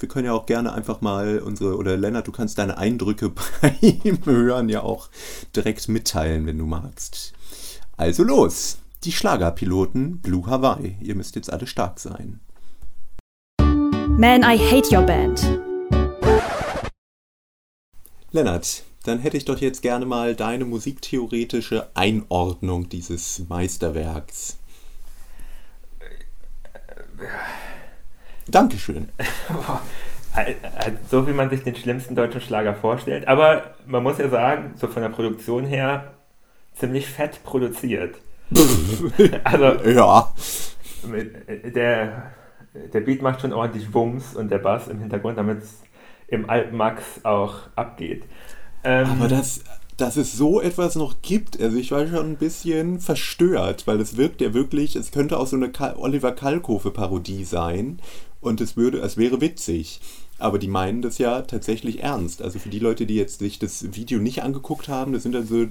Wir können ja auch gerne einfach mal unsere, oder Lennart, du kannst deine Eindrücke bei ihm hören ja auch direkt mitteilen, wenn du magst. Also los, die Schlagerpiloten Blue Hawaii. Ihr müsst jetzt alle stark sein. Man, I hate your band. Lennart, dann hätte ich doch jetzt gerne mal deine musiktheoretische Einordnung dieses Meisterwerks. Dankeschön. so wie man sich den schlimmsten deutschen Schlager vorstellt. Aber man muss ja sagen, so von der Produktion her ziemlich fett produziert. also, ja. Der, der Beat macht schon ordentlich Wumms und der Bass im Hintergrund, damit es im Alpmax auch abgeht. Ähm, Aber dass, dass es so etwas noch gibt, also ich war schon ein bisschen verstört, weil es wirkt ja wirklich, es könnte auch so eine Oliver Kalkofe-Parodie sein und es würde, es wäre witzig. Aber die meinen das ja tatsächlich ernst. Also für die Leute, die jetzt sich das Video nicht angeguckt haben, das sind also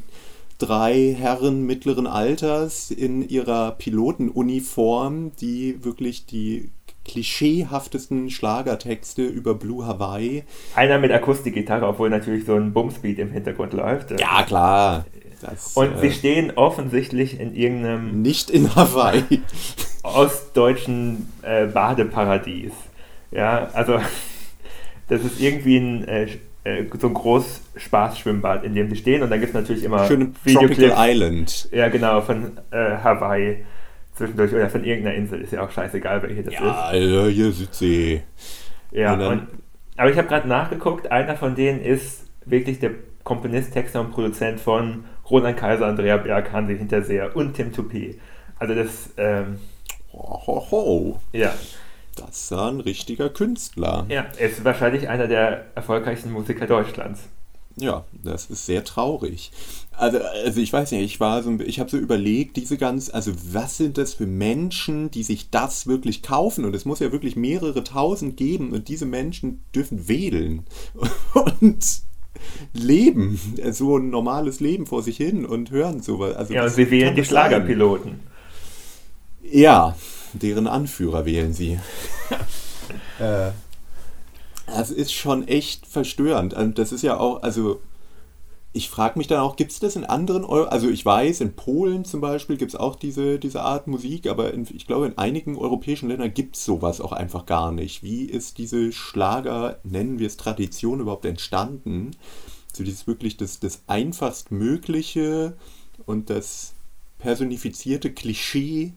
drei Herren mittleren Alters in ihrer Pilotenuniform, die wirklich die klischeehaftesten Schlagertexte über Blue Hawaii. Einer mit Akustikgitarre, obwohl natürlich so ein Bumsbeat im Hintergrund läuft. Ja, klar. Das, und äh, sie stehen offensichtlich in irgendeinem. Nicht in Hawaii. ostdeutschen äh, Badeparadies. Ja, also das ist irgendwie ein, äh, äh so ein Großspaßschwimmbad, in dem sie stehen. Und dann gibt es natürlich immer Schön Tropical Island. Ja, genau, von äh, Hawaii zwischendurch oder von irgendeiner Insel, ist ja auch scheißegal, welche das ja, ist. Ja, hier Südsee. Ja, und und, aber ich habe gerade nachgeguckt, einer von denen ist wirklich der Komponist, Texter und Produzent von Roland Kaiser, Andrea Berg, Hansi Hinterseher und Tim Toupé. Also das, ähm, ho, ho, ho. Ja. Das ist ein richtiger Künstler. Ja, er ist wahrscheinlich einer der erfolgreichsten Musiker Deutschlands. Ja, das ist sehr traurig. Also, also ich weiß nicht, ich war so, ich habe so überlegt, diese ganz, also was sind das für Menschen, die sich das wirklich kaufen? Und es muss ja wirklich mehrere tausend geben und diese Menschen dürfen wählen und leben, so ein normales Leben vor sich hin und hören sowas. Also, ja, und sie wählen die Schlagerpiloten. Ja, deren Anführer wählen sie. äh, das ist schon echt verstörend. Und das ist ja auch, also ich frage mich dann auch, gibt es das in anderen, Euro also ich weiß, in Polen zum Beispiel gibt es auch diese, diese Art Musik, aber in, ich glaube, in einigen europäischen Ländern gibt es sowas auch einfach gar nicht. Wie ist diese Schlager, nennen wir es Tradition, überhaupt entstanden? So dieses wirklich das, das einfachst Mögliche und das personifizierte Klischee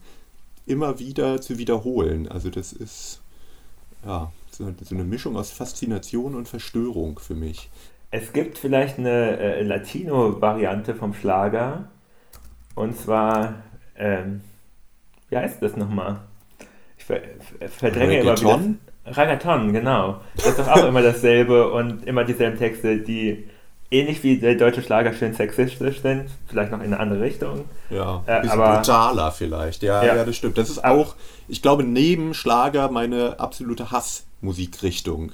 immer wieder zu wiederholen. Also das ist ja so, so eine Mischung aus Faszination und Verstörung für mich. Es gibt vielleicht eine äh, Latino-Variante vom Schlager. Und zwar, ähm, wie heißt das nochmal? Ich ver verdränge immer wieder. Ragaton, genau. Das ist doch auch immer dasselbe und immer dieselben Texte, die ähnlich wie der deutsche Schlager schön sexistisch sind, vielleicht noch in eine andere Richtung. Ja, ein bisschen aber, brutaler vielleicht. Ja, ja, ja, das stimmt. Das ist auch, ich glaube, neben Schlager meine absolute Hassmusikrichtung.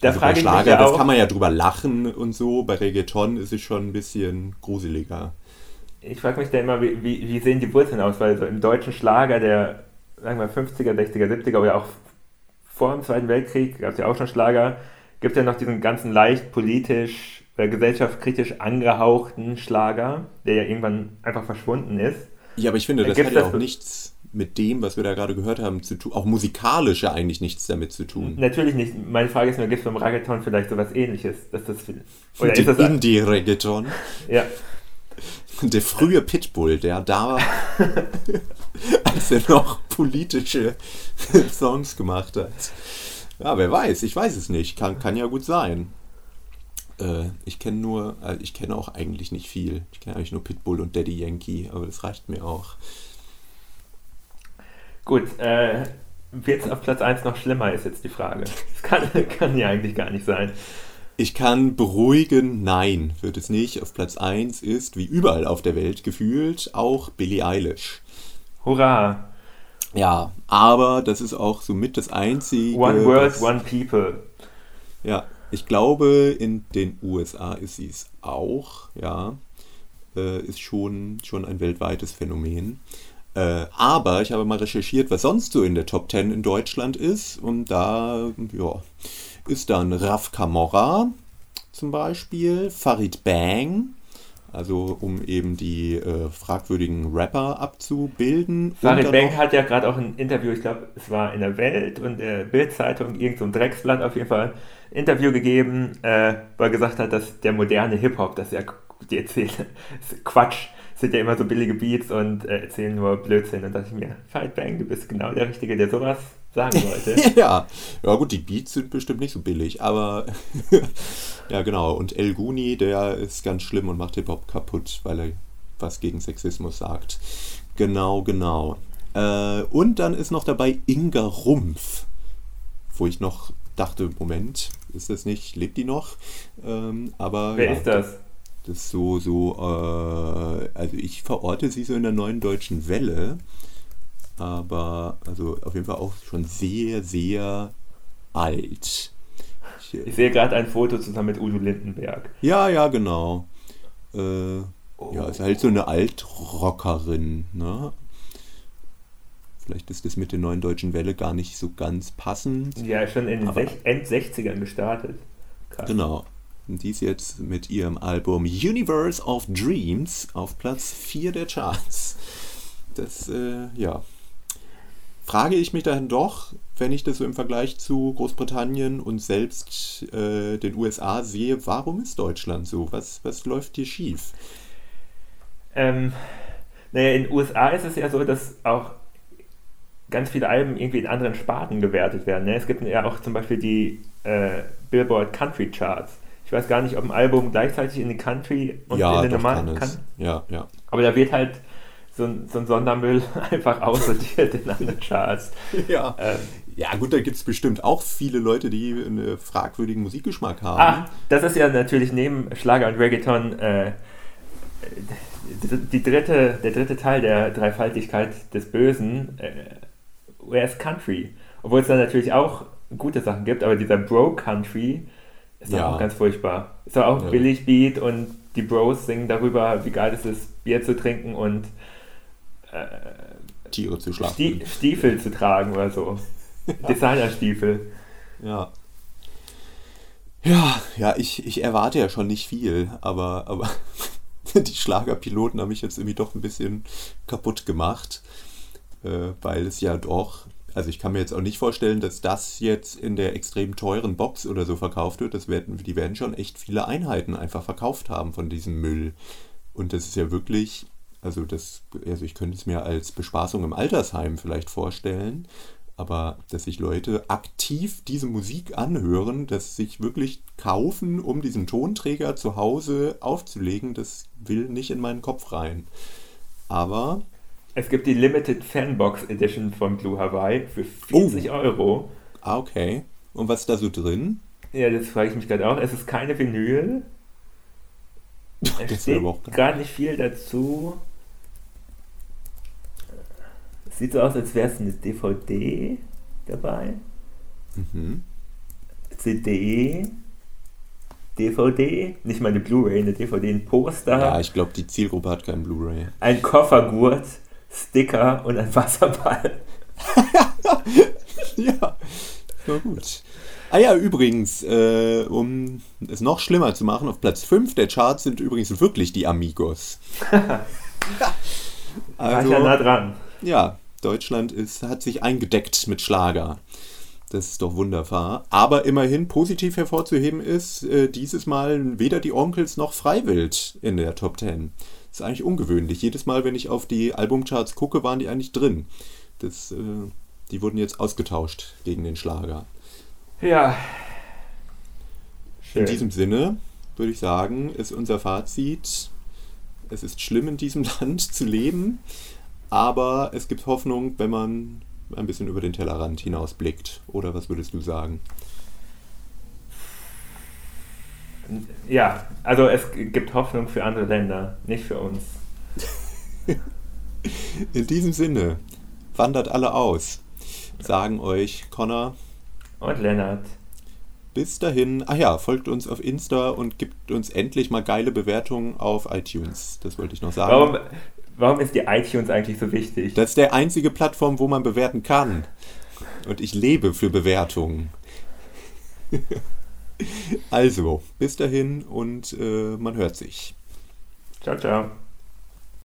Da also bei Schlager, ja das kann man ja drüber lachen und so. Bei Reggaeton ist es schon ein bisschen gruseliger. Ich frage mich da immer, wie, wie, wie, sehen die Wurzeln aus? Weil so im deutschen Schlager der, sagen wir 50er, 60er, 70er oder auch vor dem Zweiten Weltkrieg gab es ja auch schon Schlager, gibt es ja noch diesen ganzen leicht politisch, äh, gesellschaftskritisch angehauchten Schlager, der ja irgendwann einfach verschwunden ist. Ja, aber ich finde, das hat ja auch nichts mit dem, was wir da gerade gehört haben, zu tun. Auch musikalisch ja eigentlich nichts damit zu tun. Natürlich nicht. Meine Frage ist nur, gibt es beim Reggaeton vielleicht sowas ähnliches? Dass das, oder ist das Indie-Reggaeton? Ja. Der frühe Pitbull, der da war, als er noch politische Songs gemacht hat. Ja, wer weiß, ich weiß es nicht. Kann, kann ja gut sein. Äh, ich kenne nur, äh, ich kenne auch eigentlich nicht viel. Ich kenne eigentlich nur Pitbull und Daddy Yankee, aber das reicht mir auch. Gut, äh, wird es auf Platz 1 noch schlimmer, ist jetzt die Frage. Das kann, kann ja eigentlich gar nicht sein. Ich kann beruhigen, nein, wird es nicht. Auf Platz 1 ist, wie überall auf der Welt gefühlt, auch Billie Eilish. Hurra! Ja, aber das ist auch somit das einzige. One World, One People. Ja, ich glaube, in den USA ist sie es auch, ja. Äh, ist schon, schon ein weltweites Phänomen. Äh, aber ich habe mal recherchiert, was sonst so in der Top 10 in Deutschland ist. Und da ja, ist dann Raf Kamora zum Beispiel, Farid Bang, also um eben die äh, fragwürdigen Rapper abzubilden. Farid Bang hat ja gerade auch ein Interview, ich glaube, es war in der Welt und der Bildzeitung, irgendein so Drecksblatt auf jeden Fall, ein Interview gegeben, äh, wo er gesagt hat, dass der moderne Hip-Hop, das ist ja die erzählen, Quatsch sind ja immer so billige Beats und äh, erzählen nur Blödsinn. Und dachte ich mir, Fight Bang, du bist genau der Richtige, der sowas sagen wollte. ja. ja, gut, die Beats sind bestimmt nicht so billig, aber ja, genau. Und El Guni, der ist ganz schlimm und macht Hip-Hop kaputt, weil er was gegen Sexismus sagt. Genau, genau. Äh, und dann ist noch dabei Inga Rumpf, wo ich noch dachte, Moment, ist das nicht, lebt die noch? Ähm, aber Wer ja, ist das? Das ist so, so, äh, also ich verorte sie so in der neuen deutschen Welle, aber also auf jeden Fall auch schon sehr, sehr alt. Ich, ich sehe gerade ein Foto zusammen mit Udo Lindenberg. Ja, ja, genau. Äh, oh. Ja, ist halt so eine Altrockerin, ne? Vielleicht ist das mit der neuen deutschen Welle gar nicht so ganz passend. Ja, schon in den End 60ern gestartet. Krass. Genau. Und dies jetzt mit ihrem Album Universe of Dreams auf Platz 4 der Charts. Das, äh, ja. Frage ich mich dann doch, wenn ich das so im Vergleich zu Großbritannien und selbst äh, den USA sehe, warum ist Deutschland so? Was, was läuft hier schief? Ähm, naja, in den USA ist es ja so, dass auch ganz viele Alben irgendwie in anderen Sparten gewertet werden. Ne? Es gibt ja auch zum Beispiel die äh, Billboard Country Charts. Ich weiß gar nicht, ob ein Album gleichzeitig in die Country und ja, in den normalen kann. Ja, ja. Aber da wird halt so ein, so ein Sondermüll einfach aussortiert in anderen Charts. Ja. Ähm, ja, gut, da gibt es bestimmt auch viele Leute, die einen fragwürdigen Musikgeschmack haben. Ah, das ist ja natürlich neben Schlager und Reggaeton äh, die dritte, der dritte Teil der Dreifaltigkeit des Bösen. Äh, Where's Country? Obwohl es da natürlich auch gute Sachen gibt, aber dieser Bro-Country, ist ja. auch ganz furchtbar. Ist auch ja. billig Beat und die Bros singen darüber, wie geil es ist, Bier zu trinken und äh, Tiere zu schlachten. Stie Stiefel zu tragen oder so. Designerstiefel. Ja. Ja, ja, ich, ich erwarte ja schon nicht viel, aber, aber die Schlagerpiloten haben mich jetzt irgendwie doch ein bisschen kaputt gemacht, äh, weil es ja doch also ich kann mir jetzt auch nicht vorstellen, dass das jetzt in der extrem teuren Box oder so verkauft wird. Das werden, die werden schon echt viele Einheiten einfach verkauft haben von diesem Müll. Und das ist ja wirklich, also das, also ich könnte es mir als Bespaßung im Altersheim vielleicht vorstellen, aber dass sich Leute aktiv diese Musik anhören, dass sich wirklich kaufen, um diesen Tonträger zu Hause aufzulegen, das will nicht in meinen Kopf rein. Aber. Es gibt die Limited Fanbox Edition von Blue Hawaii für 40 oh. Euro. Ah, okay. Und was ist da so drin? Ja, das frage ich mich gerade auch. Es ist keine Vinyl. Es steht gar nicht viel dazu. Sieht so aus, als wäre es eine DVD dabei. Mhm. CD, DVD, nicht mal eine Blu-ray, eine DVD, ein Poster. Ja, ich glaube, die Zielgruppe hat kein Blu-ray. Ein Koffergurt, Sticker und ein Wasserball. ja, na gut. Ah ja, übrigens, äh, um es noch schlimmer zu machen, auf Platz 5 der Charts sind übrigens wirklich die Amigos. also, War ja nah dran. Ja, Deutschland ist, hat sich eingedeckt mit Schlager. Das ist doch wunderbar. Aber immerhin positiv hervorzuheben ist, äh, dieses Mal weder die Onkels noch Freiwild in der Top 10. Ist eigentlich ungewöhnlich. Jedes Mal, wenn ich auf die Albumcharts gucke, waren die eigentlich drin. Das, äh, die wurden jetzt ausgetauscht gegen den Schlager. Ja. Schön. In diesem Sinne würde ich sagen, ist unser Fazit, es ist schlimm in diesem Land zu leben, aber es gibt Hoffnung, wenn man ein bisschen über den Tellerrand hinausblickt. Oder was würdest du sagen? Ja, also es gibt Hoffnung für andere Länder, nicht für uns. In diesem Sinne, wandert alle aus, sagen euch Connor und Lennart. Bis dahin, ach ja, folgt uns auf Insta und gibt uns endlich mal geile Bewertungen auf iTunes. Das wollte ich noch sagen. Warum, warum ist die iTunes eigentlich so wichtig? Das ist der einzige Plattform, wo man bewerten kann. Und ich lebe für Bewertungen. also, bis dahin und äh, man hört sich. Ciao, ciao.